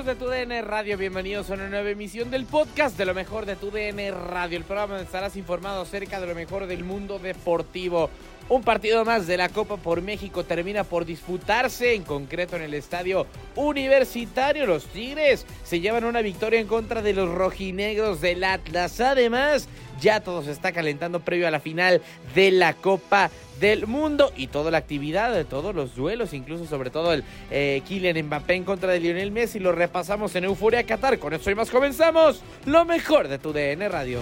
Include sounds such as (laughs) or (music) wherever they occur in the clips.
Amigos de TUDN Radio? Bienvenidos a una nueva emisión del podcast de lo mejor de TUDN Radio, el programa donde estarás informado acerca de lo mejor del mundo deportivo. Un partido más de la Copa por México termina por disputarse, en concreto en el estadio universitario. Los Tigres se llevan una victoria en contra de los rojinegros del Atlas. Además, ya todo se está calentando previo a la final de la Copa del Mundo y toda la actividad de todos los duelos, incluso sobre todo el eh, Kylian Mbappé en contra de Lionel Messi. Lo repasamos en Euforia Qatar. Con esto y más comenzamos lo mejor de tu DN Radio.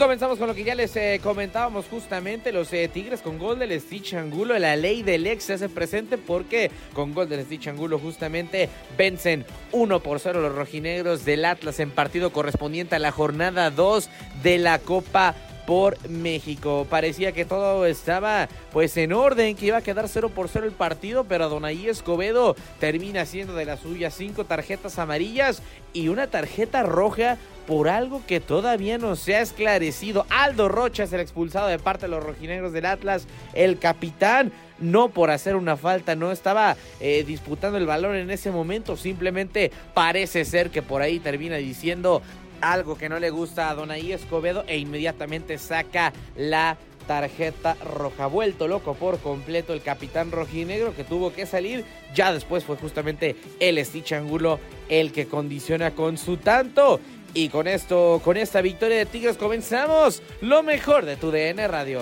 Comenzamos con lo que ya les eh, comentábamos justamente, los eh, Tigres con gol del Stitch Angulo, la ley del ex se hace presente porque con gol del Stitch Angulo justamente vencen 1 por 0 los rojinegros del Atlas en partido correspondiente a la jornada 2 de la Copa por México. Parecía que todo estaba pues en orden, que iba a quedar 0 por 0 el partido, pero Adonai Escobedo termina haciendo de las suyas cinco tarjetas amarillas y una tarjeta roja por algo que todavía no se ha esclarecido. Aldo Rocha es el expulsado de parte de los rojinegros del Atlas, el capitán. No por hacer una falta, no estaba eh, disputando el balón en ese momento, simplemente parece ser que por ahí termina diciendo algo que no le gusta a Donaí Escobedo e inmediatamente saca la tarjeta roja. Vuelto loco por completo el capitán rojinegro que tuvo que salir. Ya después fue justamente el Stitch Angulo el que condiciona con su tanto. Y con esto, con esta victoria de Tigres comenzamos lo mejor de tu DN Radio.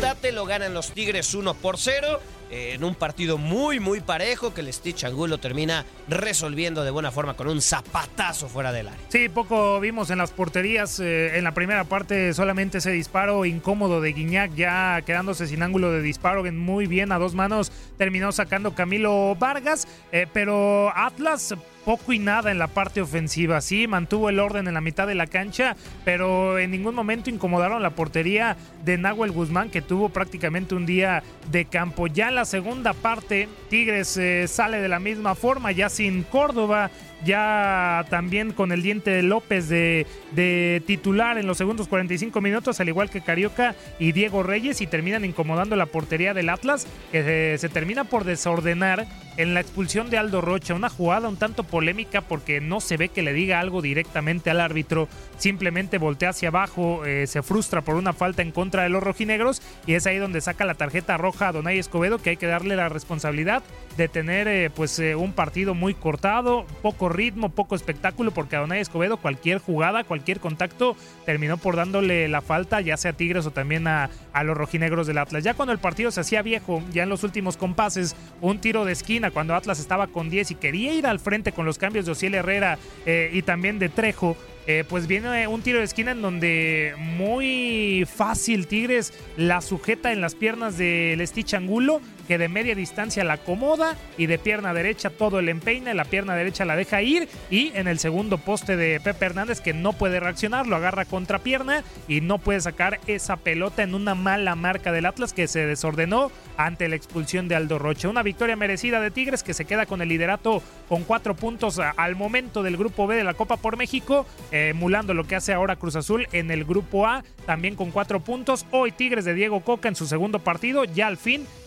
Date lo ganan los Tigres 1 por 0 en un partido muy muy parejo que el Stitch Angulo termina resolviendo de buena forma con un zapatazo fuera del área. Sí, poco vimos en las porterías. eh, en la primera parte solamente ese disparo incómodo de Guiñac, ya quedándose sin ángulo de disparo. Muy bien, a dos manos terminó sacando Camilo Vargas. eh, pero Atlas poco y nada en la parte ofensiva. Sí, mantuvo el orden en la mitad de la cancha, pero en ningún momento incomodaron la portería de Nahuel Guzmán, que tuvo prácticamente un día de campo. Ya en la segunda parte, Tigres eh, sale de la misma forma, ya sin Córdoba, ya también con el diente de López de, titular en los segundos 45 minutos, al igual que Carioca y Diego Reyes, y terminan incomodando la portería del Atlas, que se, se termina por desordenar en la expulsión de Aldo Rocha, una jugada un tanto polémica porque no se ve que le diga algo directamente al árbitro, simplemente voltea hacia abajo, eh, se frustra por una falta en contra de los rojinegros y es ahí donde saca la tarjeta roja a Donay Escobedo que hay que darle la responsabilidad de tener eh, pues eh, un partido muy cortado, poco ritmo, poco espectáculo porque a Donay Escobedo cualquier jugada, cualquier contacto terminó por dándole la falta ya sea a Tigres o también a, a los rojinegros del Atlas. Ya cuando el partido se hacía viejo, ya en los últimos compases, un tiro de esquina cuando Atlas estaba con 10 y quería ir al frente con los cambios de Ociel Herrera eh, y también de Trejo, eh, pues viene un tiro de esquina en donde muy fácil Tigres la sujeta en las piernas del Stitch Angulo, que de media distancia la acomoda y de pierna derecha todo el empeina, la pierna derecha la deja ir y en el segundo poste de Pepe Hernández que no puede reaccionar, lo agarra contra pierna y no puede sacar esa pelota en una mala marca del Atlas que se desordenó ante la expulsión de Aldo Rocha. Una victoria merecida de Tigres que se queda con el liderato con cuatro puntos al momento del grupo B de la Copa por México, eh, emulando lo que hace ahora Cruz Azul en el grupo A, también con cuatro puntos. Hoy Tigres de Diego Coca en su segundo partido, ya al fin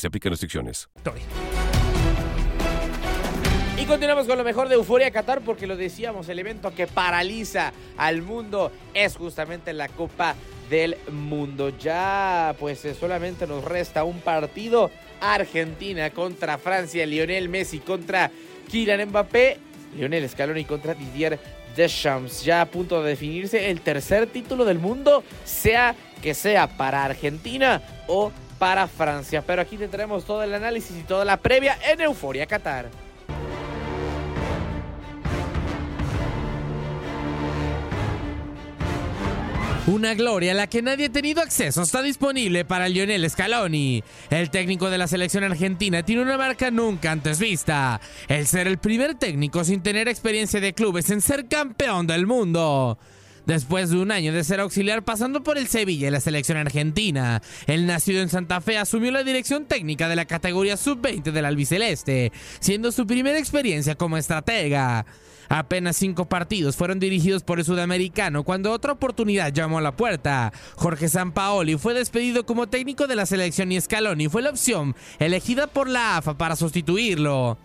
Se aplican restricciones. Y continuamos con lo mejor de Euforia Qatar porque lo decíamos, el evento que paraliza al mundo es justamente la Copa del Mundo. Ya pues eh, solamente nos resta un partido. Argentina contra Francia, Lionel Messi contra Kylian Mbappé, Lionel Scaloni contra Didier Deschamps. Ya a punto de definirse el tercer título del mundo, sea que sea para Argentina o para Francia. Pero aquí tendremos todo el análisis y toda la previa en Euforia Qatar. Una gloria a la que nadie ha tenido acceso está disponible para Lionel Scaloni. El técnico de la selección argentina tiene una marca nunca antes vista, el ser el primer técnico sin tener experiencia de clubes en ser campeón del mundo. Después de un año de ser auxiliar pasando por el Sevilla y la selección argentina, el nacido en Santa Fe asumió la dirección técnica de la categoría sub-20 del albiceleste, siendo su primera experiencia como estratega. Apenas cinco partidos fueron dirigidos por el sudamericano cuando otra oportunidad llamó a la puerta. Jorge Sampaoli fue despedido como técnico de la selección y Scaloni fue la opción elegida por la AFA para sustituirlo.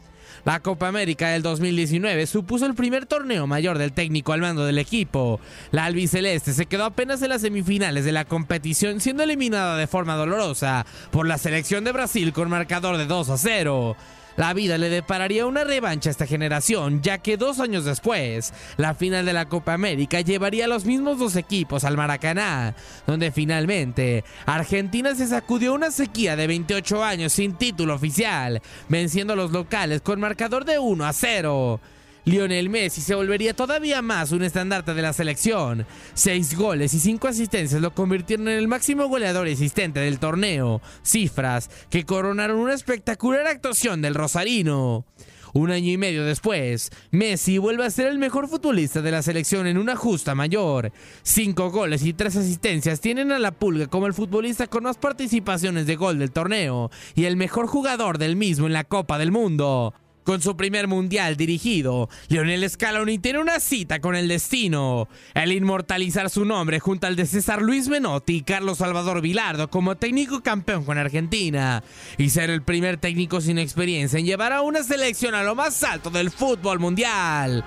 La Copa América del 2019 supuso el primer torneo mayor del técnico al mando del equipo. La albiceleste se quedó apenas en las semifinales de la competición siendo eliminada de forma dolorosa por la selección de Brasil con marcador de 2 a 0. La vida le depararía una revancha a esta generación, ya que dos años después, la final de la Copa América llevaría a los mismos dos equipos al Maracaná, donde finalmente Argentina se sacudió una sequía de 28 años sin título oficial, venciendo a los locales con marcador de 1 a 0. Lionel Messi se volvería todavía más un estandarte de la selección. Seis goles y cinco asistencias lo convirtieron en el máximo goleador existente del torneo, cifras que coronaron una espectacular actuación del Rosarino. Un año y medio después, Messi vuelve a ser el mejor futbolista de la selección en una justa mayor. Cinco goles y tres asistencias tienen a la pulga como el futbolista con más participaciones de gol del torneo y el mejor jugador del mismo en la Copa del Mundo. Con su primer mundial dirigido, Lionel Scaloni tiene una cita con el destino. El inmortalizar su nombre junto al de César Luis Menotti y Carlos Salvador Vilardo como técnico campeón con Argentina. Y ser el primer técnico sin experiencia en llevar a una selección a lo más alto del fútbol mundial.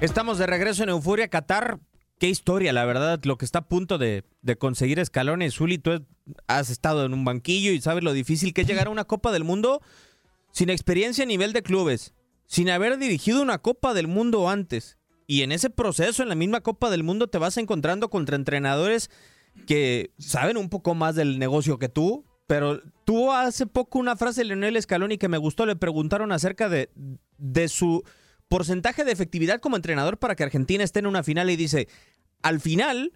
Estamos de regreso en Euforia Qatar. Qué historia, la verdad, lo que está a punto de, conseguir escalones. Zuli, tú has estado en un banquillo y sabes lo difícil que es llegar a una Copa del Mundo sin experiencia a nivel de clubes, sin haber dirigido una Copa del Mundo antes. Y en ese proceso, en la misma Copa del Mundo, te vas encontrando contra entrenadores que saben un poco más del negocio que tú, pero tuvo hace poco una frase de Leonel Scaloni que me gustó. Le preguntaron acerca de su porcentaje de efectividad como entrenador para que Argentina esté en una final y dice, al final,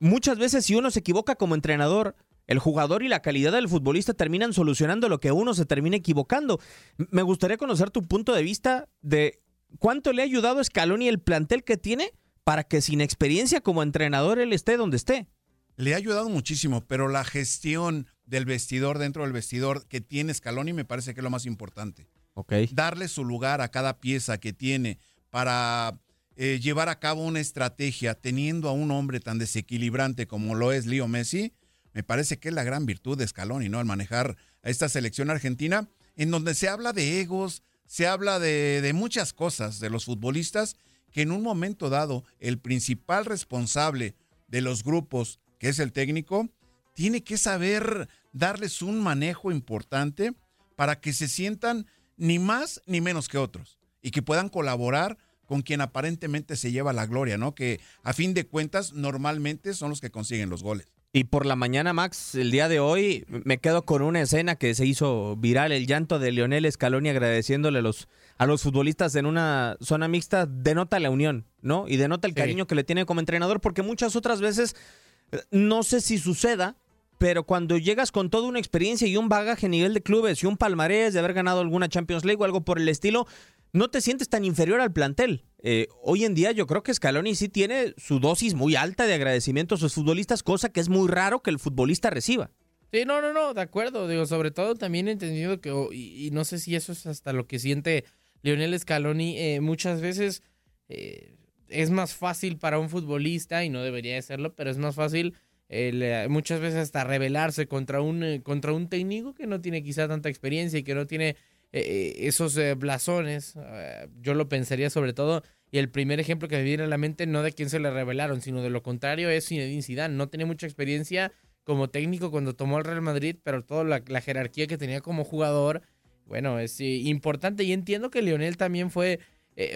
muchas veces si uno se equivoca como entrenador, el jugador y la calidad del futbolista terminan solucionando lo que uno se termina equivocando. Me gustaría conocer tu punto de vista de cuánto le ha ayudado a Scaloni el plantel que tiene para que sin experiencia como entrenador él esté donde esté. Le ha ayudado muchísimo, pero la gestión del vestidor dentro del vestidor que tiene Scaloni me parece que es lo más importante. Okay. Darle su lugar a cada pieza que tiene para eh, llevar a cabo una estrategia teniendo a un hombre tan desequilibrante como lo es Leo Messi, me parece que es la gran virtud de Scaloni, ¿no? Al manejar a esta selección argentina, en donde se habla de egos, se habla de, de muchas cosas de los futbolistas, que en un momento dado el principal responsable de los grupos, que es el técnico, tiene que saber darles un manejo importante para que se sientan ni más ni menos que otros y que puedan colaborar con quien aparentemente se lleva la gloria, ¿no? Que a fin de cuentas normalmente son los que consiguen los goles. Y por la mañana, Max, el día de hoy me quedo con una escena que se hizo viral, el llanto de Lionel Scaloni agradeciéndole a los, a los futbolistas en una zona mixta, denota la unión, ¿no? Y denota el cariño que le tiene como entrenador, porque muchas otras veces, no sé si suceda, pero cuando llegas con toda una experiencia y un bagaje a nivel de clubes y un palmarés de haber ganado alguna Champions League o algo por el estilo, no te sientes tan inferior al plantel. Eh, hoy en día yo creo que Scaloni sí tiene su dosis muy alta de agradecimiento a sus futbolistas, cosa que es muy raro que el futbolista reciba. Sí, no, no, no, de acuerdo. Digo, sobre todo también he entendido que, y, no sé si eso es hasta lo que siente Lionel Scaloni, eh, muchas veces eh, es más fácil para un futbolista, y no debería de serlo, pero es más fácil eh, muchas veces hasta rebelarse contra un, contra un técnico que no tiene quizá tanta experiencia y que no tiene eh, esos blasones. yo lo pensaría sobre todo, y el primer ejemplo que me viene a la mente no de quién se le rebelaron, sino de lo contrario es Zinedine Zidane. No tenía mucha experiencia como técnico cuando tomó el Real Madrid, pero toda la, la jerarquía que tenía como jugador, bueno, es importante y entiendo que Lionel también fue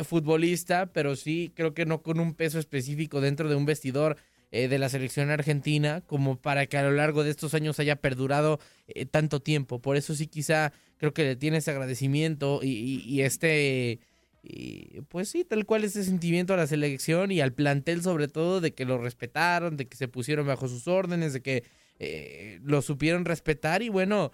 futbolista, pero sí creo que no con un peso específico dentro de un vestidor eh, de la selección argentina como para que a lo largo de estos años haya perdurado eh, tanto tiempo. Por eso sí quizá creo que le tiene ese agradecimiento y, este, y, pues sí, tal cual ese sentimiento a la selección y al plantel sobre todo de que lo respetaron, de que se pusieron bajo sus órdenes, de que eh, lo supieron respetar y bueno,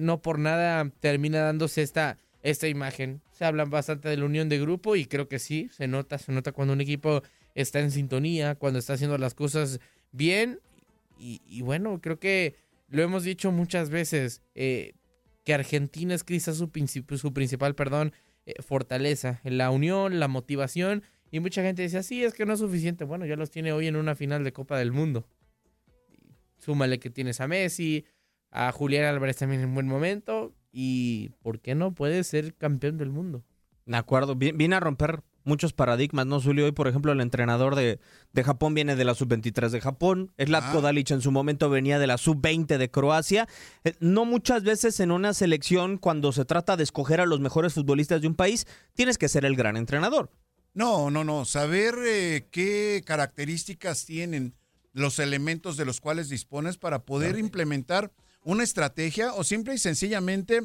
no por nada termina dándose esta esta imagen. Se hablan bastante de la unión de grupo y creo que sí, se nota, se nota cuando un equipo está en sintonía, cuando está haciendo las cosas bien. Y, bueno, creo que lo hemos dicho muchas veces, eh, que Argentina es quizás su, su principal perdón, eh, fortaleza, la unión, la motivación. Y mucha gente dice, sí, es que no es suficiente. Bueno, ya los tiene hoy en una final de Copa del Mundo. Súmale que tienes a Messi, a Julián Álvarez también en buen momento. Y, ¿por qué no puede ser campeón del mundo? De acuerdo, viene a romper muchos paradigmas, ¿no, Zulio? Hoy, por ejemplo, el entrenador de, de Japón viene de la sub-23 de Japón. Zlatko ah. Dalic en su momento venía de la sub-20 de Croacia. Eh, no muchas veces en una selección, cuando se trata de escoger a los mejores futbolistas de un país, tienes que ser el gran entrenador. No, no, no. Saber eh, qué características tienen los elementos de los cuales dispones para poder claro. implementar una estrategia o simple y sencillamente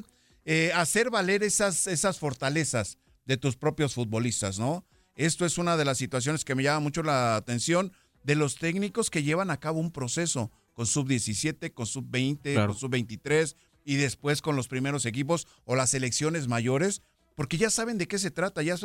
eh, hacer valer esas, esas fortalezas de tus propios futbolistas, ¿no? Esto es una de las situaciones que me llama mucho la atención de los técnicos que llevan a cabo un proceso con sub-17, con sub-20, claro. con sub-23 y después con los primeros equipos o las selecciones mayores, porque ya saben de qué se trata, ya,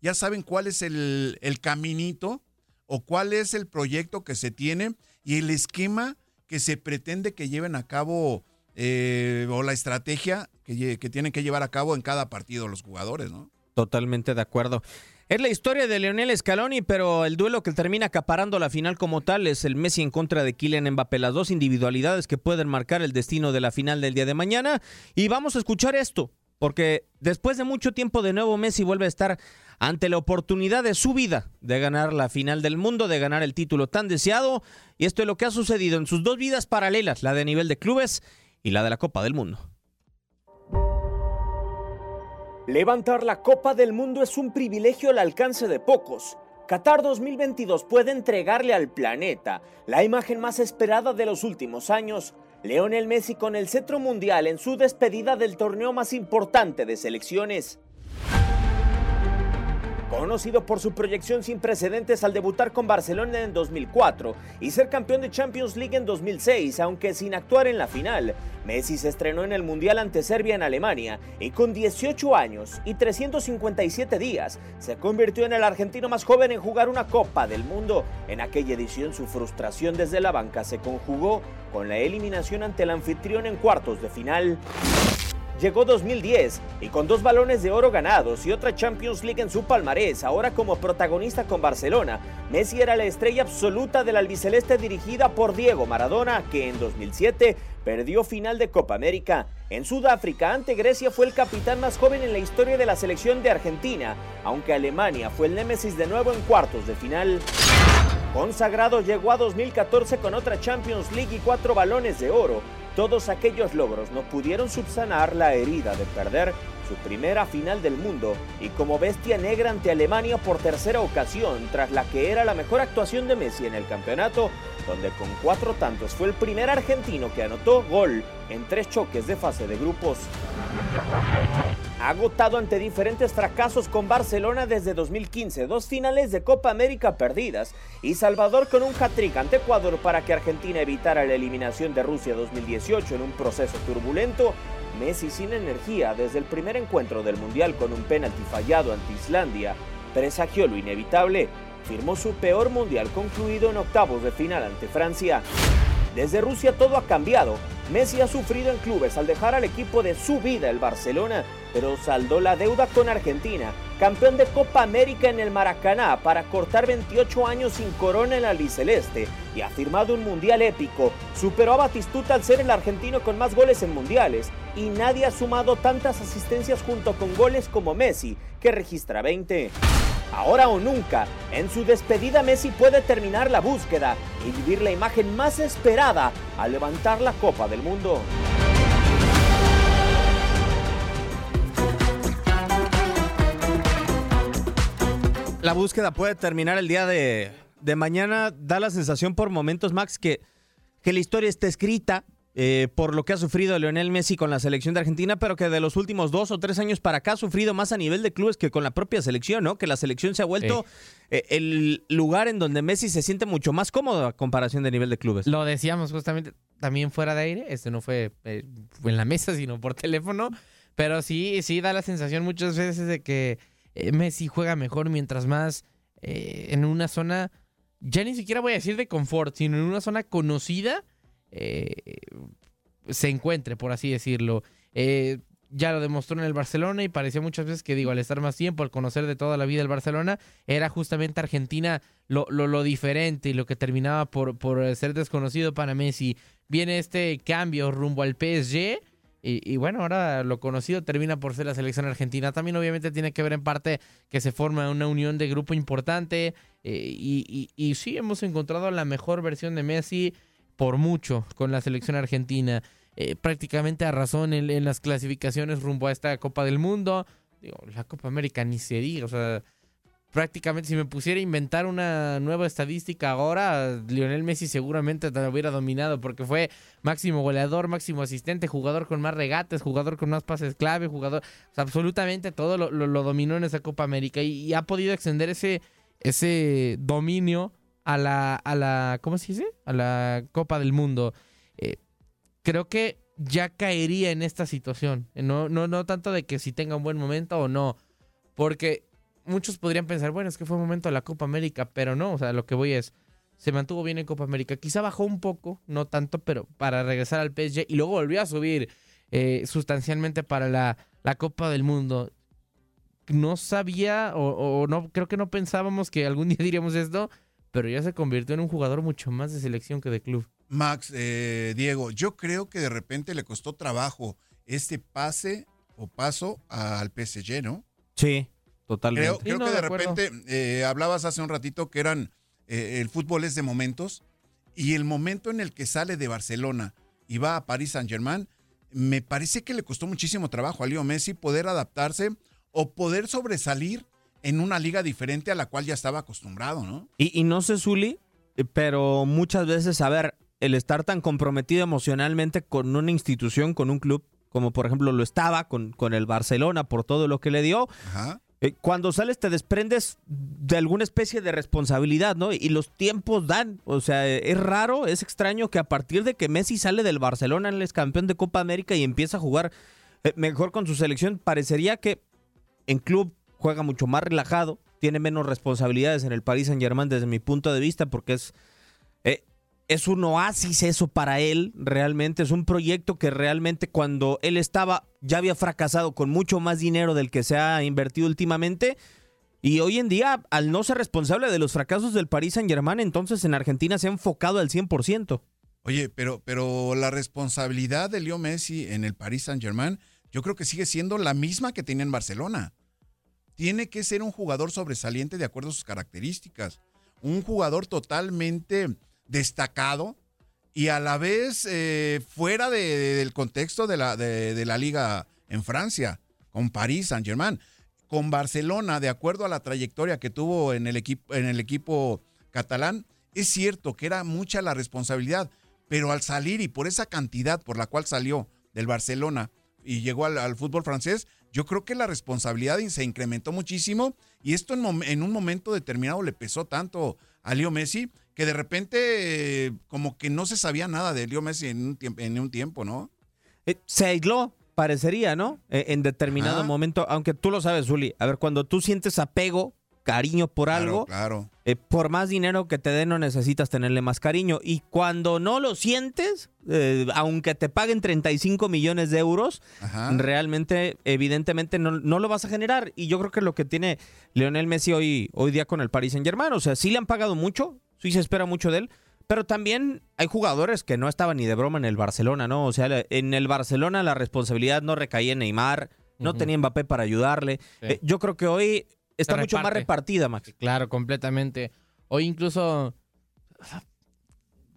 ya saben cuál es el, el caminito o cuál es el proyecto que se tiene y el esquema que se pretende que lleven a cabo eh, o la estrategia que, que, tienen que llevar a cabo en cada partido los jugadores, ¿no? Totalmente de acuerdo. Es la historia de Leonel Scaloni, pero el duelo que termina acaparando la final como tal es el Messi en contra de Kylian Mbappé, las dos individualidades que pueden marcar el destino de la final del día de mañana. Y vamos a escuchar esto, porque después de mucho tiempo de nuevo Messi vuelve a estar ante la oportunidad de su vida de ganar la final del mundo, de ganar el título tan deseado. Y esto es lo que ha sucedido en sus dos vidas paralelas, la de nivel de clubes y la de la Copa del Mundo. Levantar la Copa del Mundo es un privilegio al alcance de pocos, Qatar 2022 puede entregarle al planeta la imagen más esperada de los últimos años. Leonel Messi con el cetro mundial en su despedida del torneo más importante de selecciones. Conocido por su proyección sin precedentes al debutar con Barcelona en 2004 y ser campeón de Champions League en 2006, aunque sin actuar en la final, Messi se estrenó en el Mundial ante Serbia en Alemania y con 18 años y 357 días se convirtió en el argentino más joven en jugar una Copa del Mundo. En aquella edición su frustración desde la banca se conjugó con la eliminación ante el anfitrión en cuartos de final. Llegó 2010 y con dos balones de oro ganados y otra Champions League en su palmarés, ahora como protagonista con Barcelona, Messi era la estrella absoluta del albiceleste dirigida por Diego Maradona, que en 2007 perdió final de Copa América. En Sudáfrica, ante Grecia, fue el capitán más joven en la historia de la selección de Argentina, aunque Alemania fue el némesis de nuevo en cuartos de final. Consagrado llegó a 2014 con otra Champions League y cuatro balones de oro. Todos aquellos logros no pudieron subsanar la herida de perder su primera final del mundo y como bestia negra ante Alemania por tercera ocasión, tras la que era la mejor actuación de Messi en el campeonato, donde con cuatro tantos fue el primer argentino que anotó gol en tres choques de fase de grupos. Agotado ante diferentes fracasos con Barcelona desde 2015, dos finales de Copa América perdidas y Salvador con un hat-trick ante Ecuador para que Argentina evitara la eliminación de Rusia 2018 en un proceso turbulento, Messi sin energía desde el primer encuentro del Mundial con un penalti fallado ante Islandia, presagió lo inevitable, firmó su peor Mundial concluido en octavos de final ante Francia. Desde Rusia todo ha cambiado. Messi ha sufrido en clubes al dejar al equipo de su vida, el Barcelona, pero saldó la deuda con Argentina, campeón de Copa América en el Maracaná para cortar 28 años sin corona en el albiceleste y ha firmado un mundial épico. Superó a Batistuta al ser el argentino con más goles en mundiales y nadie ha sumado tantas asistencias junto con goles como Messi, que registra 20. Ahora o nunca, en su despedida Messi puede terminar la búsqueda y vivir la imagen más esperada al levantar la Copa del Mundo. La búsqueda puede terminar el día de, de mañana. Da la sensación por momentos, Max, que, que la historia está escrita, eh, por lo que ha sufrido Lionel Messi con la selección de Argentina, pero que de los últimos dos o tres años para acá ha sufrido más a nivel de clubes que con la propia selección, ¿no? Que la selección se ha vuelto eh, el lugar en donde Messi se siente mucho más cómodo a comparación de nivel de clubes. Lo decíamos justamente también fuera de aire, este no fue, eh, fue en la mesa, sino por teléfono, pero sí, sí da la sensación muchas veces de que Messi juega mejor mientras más en una zona, ya ni siquiera voy a decir de confort, sino en una zona conocida eh, se encuentre, por así decirlo. Eh, ya lo demostró en el Barcelona y parecía muchas veces que, digo, al estar más tiempo, al conocer de toda la vida el Barcelona, era justamente Argentina lo, lo, diferente y lo que terminaba por, por ser desconocido para Messi. Viene este cambio rumbo al PSG. Y, bueno, ahora lo conocido termina por ser la selección argentina. También obviamente tiene que ver en parte que se forma una unión de grupo importante. Eh, y, sí, hemos encontrado la mejor versión de Messi por mucho con la selección argentina. Eh, prácticamente a razón en, las clasificaciones rumbo a esta Copa del Mundo. Digo, la Copa América ni se diga. O sea, prácticamente si me pusiera a inventar una nueva estadística ahora, Lionel Messi seguramente te lo hubiera dominado porque fue máximo goleador, máximo asistente, jugador con más regates, jugador con más pases clave, jugador... absolutamente todo lo, dominó en esa Copa América y, ha podido extender ese, ese dominio a la, a la, ¿cómo se dice? A la Copa del Mundo. Eh, creo que ya caería en esta situación. No, no, no tanto de que si tenga un buen momento o no. Porque muchos podrían pensar, bueno, es que fue un momento de la Copa América, pero no, o sea, lo que voy es, se mantuvo bien en Copa América. Quizá bajó un poco, no tanto, pero para regresar al PSG y luego volvió a subir eh, sustancialmente para la, la, Copa del Mundo. No sabía, o, o, no, creo que no pensábamos que algún (laughs) día diríamos esto, pero ya se convirtió en un jugador mucho más de selección que de club. Max, eh, Diego, yo creo que de repente le costó trabajo este pase o paso al PSG, ¿no? Sí, totalmente. Creo, que de, repente eh, hablabas hace un ratito que eran eh, el fútbol es de momentos y el momento en el que sale de Barcelona y va a París Saint Germain, me parece que le costó muchísimo trabajo a Leo Messi poder adaptarse o poder sobresalir en una liga diferente a la cual ya estaba acostumbrado, ¿no? Y, y no sé, Zuli, eh, pero muchas veces, a ver, el estar tan comprometido emocionalmente con una institución, con un club, como por ejemplo lo estaba con, con el Barcelona por todo lo que le dio, Ajá. Eh, cuando sales te desprendes de alguna especie de responsabilidad, ¿no? Y los tiempos dan, o sea, eh, es raro, es extraño que a partir de que Messi sale del Barcelona, él es campeón de Copa América y empieza a jugar eh, mejor con su selección, parecería que en club juega mucho más relajado, tiene menos responsabilidades en el Paris Saint Germain desde mi punto de vista, porque es, es un oasis eso para él, realmente, es un proyecto que realmente cuando él estaba ya había fracasado con mucho más dinero del que se ha invertido últimamente. Y hoy en día, al no ser responsable de los fracasos del Paris Saint Germain, entonces en Argentina se ha enfocado al 100%. Oye, pero, pero la responsabilidad de Leo Messi en el Paris Saint Germain, yo creo que sigue siendo la misma que tenía en Barcelona. Tiene que ser un jugador sobresaliente de acuerdo a sus características. Un jugador totalmente destacado y a la vez eh, fuera de- de- del contexto de la, de, la liga en Francia, con París Saint Germain. Con Barcelona, de acuerdo a la trayectoria que tuvo en el, equipo, en el equipo catalán, es cierto que era mucha la responsabilidad, pero al salir y por esa cantidad por la cual salió del Barcelona y llegó al, al fútbol francés, yo creo que la responsabilidad se incrementó muchísimo y esto en, en un momento determinado le pesó tanto a Leo Messi que de repente eh, como que no se sabía nada de Leo Messi en un tiempo, en un tiempo ¿no? Eh, se aisló, parecería, ¿no? Eh, en determinado Ajá. momento, aunque tú lo sabes, Zuli. A ver, cuando tú sientes apego, cariño por Claro, algo, claro. por más dinero que te den, no necesitas tenerle más cariño. Y cuando no lo sientes, aunque te paguen 35 millones de euros, Ajá. realmente, evidentemente, no, no lo vas a generar. Y yo creo que lo que tiene Lionel Messi hoy, hoy día con el Paris Saint Germain, o sea, sí le han pagado mucho, sí se espera mucho de él. Pero también hay jugadores que no estaban ni de broma en el Barcelona, ¿no? O sea, en el Barcelona la responsabilidad no recaía en Neymar, no tenía Mbappé para ayudarle. Sí. Eh, yo creo que hoy está Se mucho más repartida, Max. Claro, completamente. Hoy incluso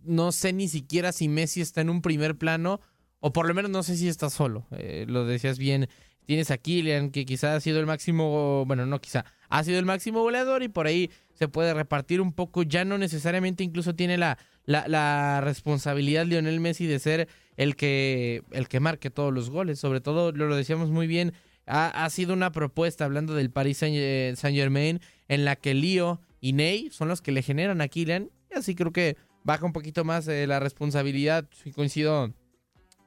no sé ni siquiera si Messi está en un primer plano o por lo menos no sé si está solo. Eh, lo decías bien. Tienes a Kylian, que quizá ha sido el máximo, bueno, no quizá, ha sido el máximo goleador y por ahí se puede repartir un poco. Ya no necesariamente incluso tiene la, la, responsabilidad Lionel Messi de ser el que, el que marque todos los goles. Sobre todo, lo, decíamos muy bien, ha, ha sido una propuesta, hablando del Paris Saint, eh, Germain, en la que Lío y Ney son los que le generan a Kylian. Y así creo que baja un poquito más eh, la responsabilidad. Si coincido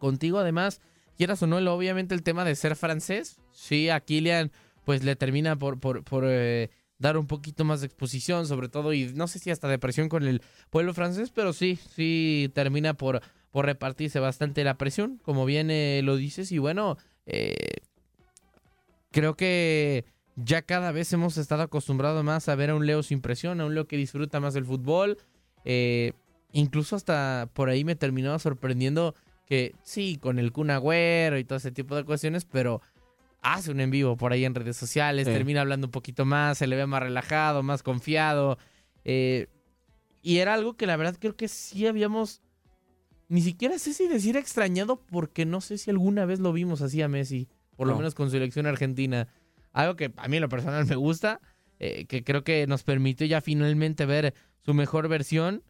contigo, además, quieras o no, obviamente el tema de ser francés, sí, a Kylian pues le termina por, por, por eh, dar un poquito más de exposición, sobre todo, y no sé si hasta de presión con el pueblo francés, pero sí, sí termina por, por repartirse bastante la presión, como bien eh, lo dices, y bueno, eh, creo que ya cada vez hemos estado acostumbrados más a ver a un Leo sin presión, a un Leo que disfruta más del fútbol. eh, incluso hasta por ahí me terminaba sorprendiendo que sí, con el Kun Agüero y todo ese tipo de cuestiones, pero hace un en vivo por ahí en redes sociales, Sí. termina hablando un poquito más, se le ve más relajado, más confiado. eh, y era algo que la verdad creo que sí habíamos, ni siquiera sé si decir extrañado, porque no sé si alguna vez lo vimos así a Messi, por lo No. menos con su selección argentina. Algo que a mí en lo personal me gusta, eh, que creo que nos permitió ya finalmente ver su mejor versión.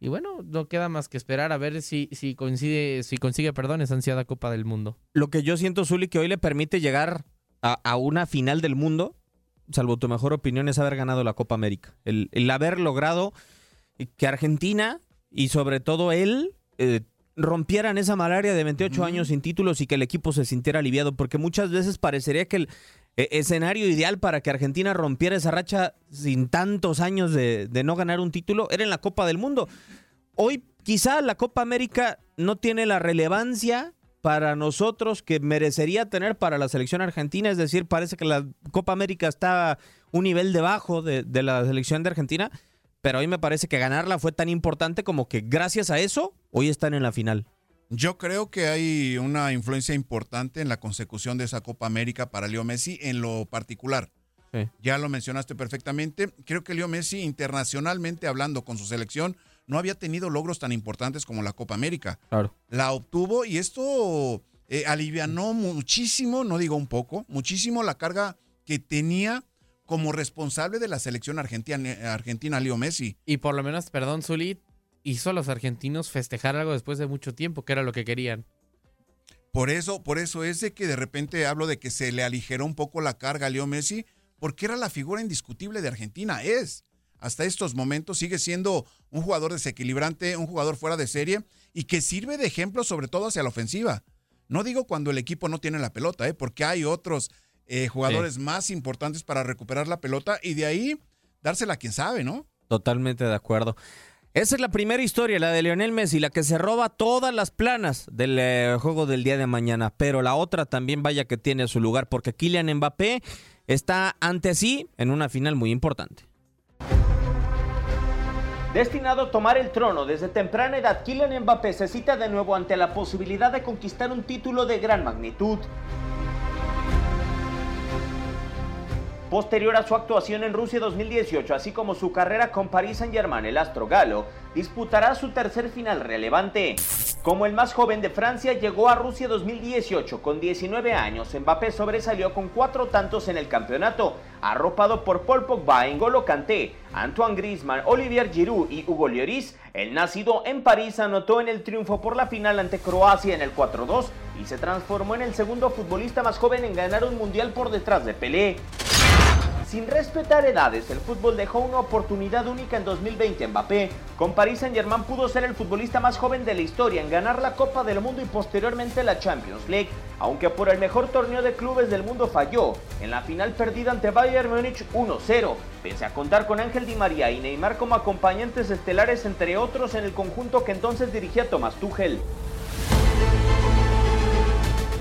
Y bueno, no queda más que esperar a ver si, si coincide, si consigue, perdón, esa ansiada Copa del Mundo. Lo que yo siento, Zuli, que hoy le permite llegar a, a una final del mundo, salvo tu mejor opinión, es haber ganado la Copa América. El, el haber logrado que Argentina y sobre todo él eh, rompieran esa malaria de 28 años sin títulos y que el equipo se sintiera aliviado, porque muchas veces parecería que el escenario ideal para que Argentina rompiera esa racha sin tantos años de, de no ganar un título era en la Copa del Mundo. Hoy quizá la Copa América no tiene la relevancia para nosotros que merecería tener para la selección argentina, es decir, parece que la Copa América está un nivel debajo de, de la selección de Argentina, pero hoy me parece que ganarla fue tan importante como que gracias a eso hoy están en la final. Yo creo que hay una influencia importante en la consecución de esa Copa América para Leo Messi en lo particular. Sí. Ya lo mencionaste perfectamente. Creo que Leo Messi, internacionalmente hablando con su selección, no había tenido logros tan importantes como la Copa América. Claro. La obtuvo y esto eh, alivianó muchísimo, no digo un poco, muchísimo la carga que tenía como responsable de la selección argentina, argentina Leo Messi. Y por lo menos, perdón, Zuli, hizo a los argentinos festejar algo después de mucho tiempo, que era lo que querían. Por eso, por eso es de que de repente hablo de que se le aligeró un poco la carga a Leo Messi, porque era la figura indiscutible de Argentina. Es, hasta estos momentos, sigue siendo un jugador desequilibrante, un jugador fuera de serie y que sirve de ejemplo sobre todo hacia la ofensiva. No digo cuando el equipo no tiene la pelota, ¿eh? porque hay otros eh, jugadores más importantes para recuperar la pelota y de ahí dársela a quien sabe, ¿no? Totalmente de acuerdo. Esa es la primera historia, la de Lionel Messi, la que se roba todas las planas del eh, juego del día de mañana. Pero la otra también vaya que tiene su lugar, porque Kylian Mbappé está ante sí en una final muy importante. Destinado a tomar el trono desde temprana edad, Kylian Mbappé se cita de nuevo ante la posibilidad de conquistar un título de gran magnitud. Posterior a su actuación en Rusia 2018, así como su carrera con Paris Saint-Germain, el astro galo disputará su tercer final relevante. Como el más joven de Francia, llegó a Rusia 2018 con 19 años. Mbappé sobresalió con cuatro tantos en el campeonato, arropado por Paul Pogba, N'Golo Kanté, Antoine Griezmann, Olivier Giroud y Hugo Lloris. El nacido en París anotó en el triunfo por la final ante Croacia en el 4-2 y se transformó en el segundo futbolista más joven en ganar un mundial por detrás de Pelé. Sin respetar edades, el fútbol dejó una oportunidad única en 2020 Mbappé. Con Paris Saint-Germain pudo ser el futbolista más joven de la historia en ganar la Copa del Mundo y posteriormente la Champions League, aunque por el mejor torneo de clubes del mundo falló en la final perdida ante Bayern Múnich 1-0, pese a contar con Ángel Di María y Neymar como acompañantes estelares entre otros en el conjunto que entonces dirigía Thomas Tuchel.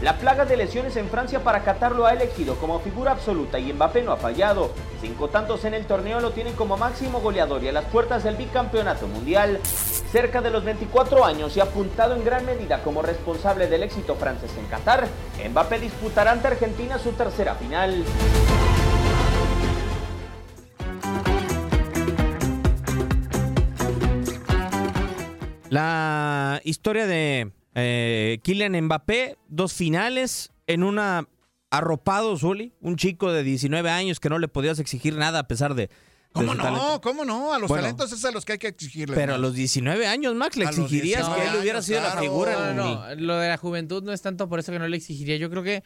La plaga de lesiones en Francia para Qatar lo ha elegido como figura absoluta y Mbappé no ha fallado. Cinco tantos en el torneo lo tienen como máximo goleador y a las puertas del bicampeonato mundial. Cerca de los 24 años y apuntado en gran medida como responsable del éxito francés en Qatar, Mbappé disputará ante Argentina su tercera final. La historia de eh, Kylian Mbappé, dos finales en una arropado, Zuli, un chico de 19 años que no le podías exigir nada a pesar de... de ¿Cómo no? talento. ¿Cómo no? A los Bueno. talentos es a los que hay que exigirle. Pero a los 19 años, Max, le A exigirías 19 que él hubiera sido la figura. No, en- no, lo de la juventud no es tanto por eso que no le exigiría. Yo creo que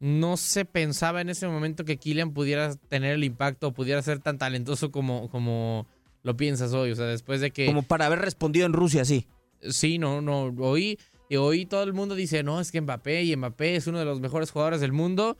no se pensaba en ese momento que Kylian pudiera tener el impacto, pudiera ser tan talentoso como, como lo piensas hoy. O sea, después de que... Como para haber respondido en Rusia, sí. Sí, no, no. Hoy, y hoy todo el mundo dice, no, es que Mbappé y Mbappé es uno de los mejores jugadores del mundo.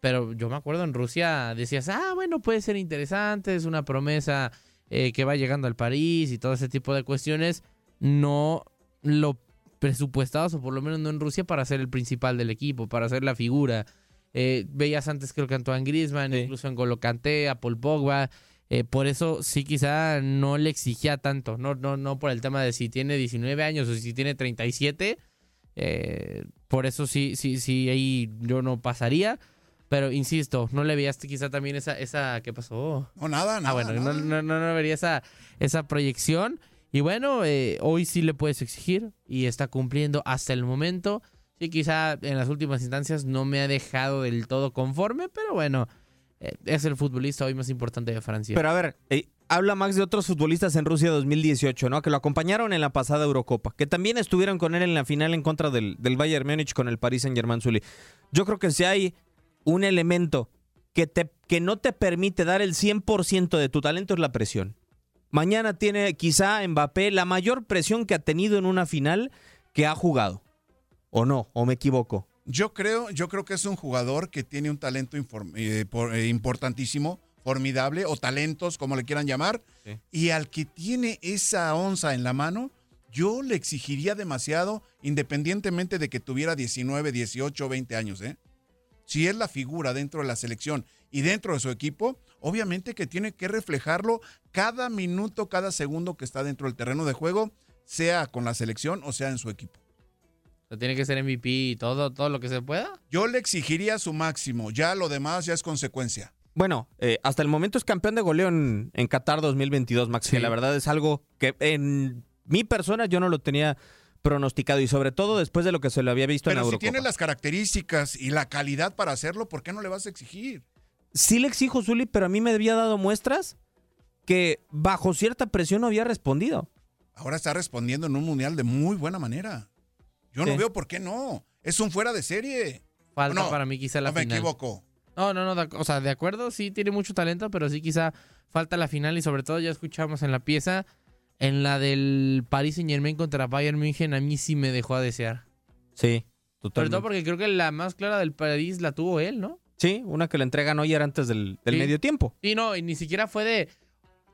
Pero yo me acuerdo en Rusia decías, ah, bueno, puede ser interesante, es una promesa eh, que va llegando al París y todo ese tipo de cuestiones. No lo presupuestados, o por lo menos no en Rusia, para ser el principal del equipo, para ser la figura. Eh, veías antes creo que Antoine Griezmann, incluso en Golo Kanté, a Paul Pogba. Eh, por eso sí quizá no le exigía tanto, no, no, no por el tema de si tiene 19 años o si tiene 37. eh, por eso sí, sí, sí, ahí yo no pasaría. Pero insisto, no le veías quizá también esa, esa ¿qué pasó? No, nada, nada. Ah, bueno, nada. no, no, no, no vería esa, esa proyección. Y bueno, eh, hoy sí le puedes exigir y está cumpliendo hasta el momento. Sí, quizá en las últimas instancias no me ha dejado del todo conforme, pero bueno, es el futbolista hoy más importante de Francia. Pero a ver, eh, habla Max de otros futbolistas en Rusia 2018, ¿no? Que lo acompañaron en la pasada Eurocopa, que también estuvieron con él en la final en contra del, del Bayern Múnich con el Paris Saint-Germain Zuli. Yo creo que si hay un elemento que, te, que no te permite dar el 100% de tu talento es la presión. Mañana tiene quizá Mbappé la mayor presión que ha tenido en una final que ha jugado. ¿O no? ¿O me equivoco? Yo creo, yo creo que es un jugador que tiene un talento eh, por- eh, importantísimo, formidable, o talentos, como le quieran llamar, y al que tiene esa onza en la mano, yo le exigiría demasiado, independientemente de que tuviera 19, 18, 20 años, ¿eh? Si es la figura dentro de la selección y dentro de su equipo, obviamente que tiene que reflejarlo cada minuto, cada segundo que está dentro del terreno de juego, sea con la selección o sea en su equipo. O sea, tiene que ser MVP y todo, todo lo que se pueda. Yo le exigiría su máximo, ya lo demás ya es consecuencia. Bueno, eh, hasta el momento es campeón de goleo en, en Qatar 2022, Max, que la verdad es algo que en mi persona yo no lo tenía pronosticado y sobre todo después de lo que se lo había visto en Pero si Eurocopa. tiene las características y la calidad para hacerlo, ¿por qué no le vas a exigir? sí le exijo, Zuli, pero a mí me había dado muestras que bajo cierta presión no había respondido. Ahora está respondiendo en un mundial de muy buena manera. Yo no Sí. veo por qué no. Es un fuera de serie. Falta No, para mí quizá la no me final. equivoco. No, no, no, o sea, de acuerdo, sí tiene mucho talento, pero sí quizá falta la final y sobre todo ya escuchamos en la pieza, en la del Paris Saint Germain contra Bayern München, a mí sí me dejó a desear. Sí, Sobre totalmente. todo porque creo que la más clara del París la tuvo él, ¿no? Sí, una que le entregan hoy era antes del, del Sí. medio tiempo. Y no, y ni siquiera fue de,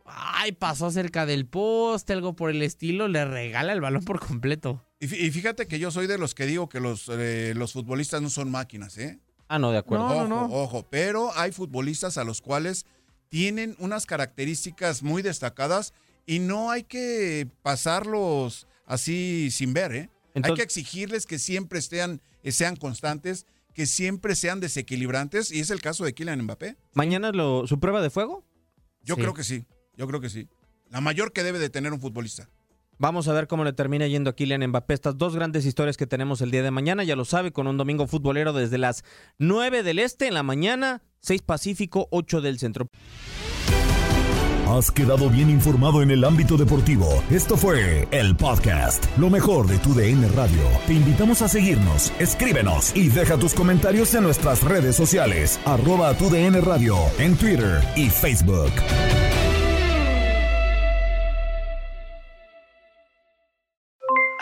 ay, pasó cerca del poste, algo por el estilo, le regala el balón por completo. Y fí- y fíjate que yo soy de los que digo que los, eh, los futbolistas no son máquinas, ¿eh? Ah, no, de acuerdo. ojo, ojo. Pero hay futbolistas a los cuales tienen unas características muy destacadas y no hay que pasarlos así sin ver, ¿eh? hay que exigirles que siempre estén, eh, sean constantes, que siempre sean desequilibrantes y es el caso de Kylian Mbappé. ¿Mañana lo, su prueba de fuego? Yo Sí. creo que sí, yo creo que sí. La mayor que debe de tener un futbolista. Vamos a ver cómo le termina yendo a Kylian Mbappé. Estas dos grandes historias que tenemos el día de mañana, ya lo sabe, con un domingo futbolero desde las 9 del este en la mañana, 6 Pacífico, 8 del centro. Has quedado bien informado en el ámbito deportivo. Esto fue el podcast, lo mejor de tu DN Radio. Te invitamos a seguirnos, escríbenos y deja tus comentarios en nuestras redes sociales, arroba tu DN Radio, en Twitter y Facebook.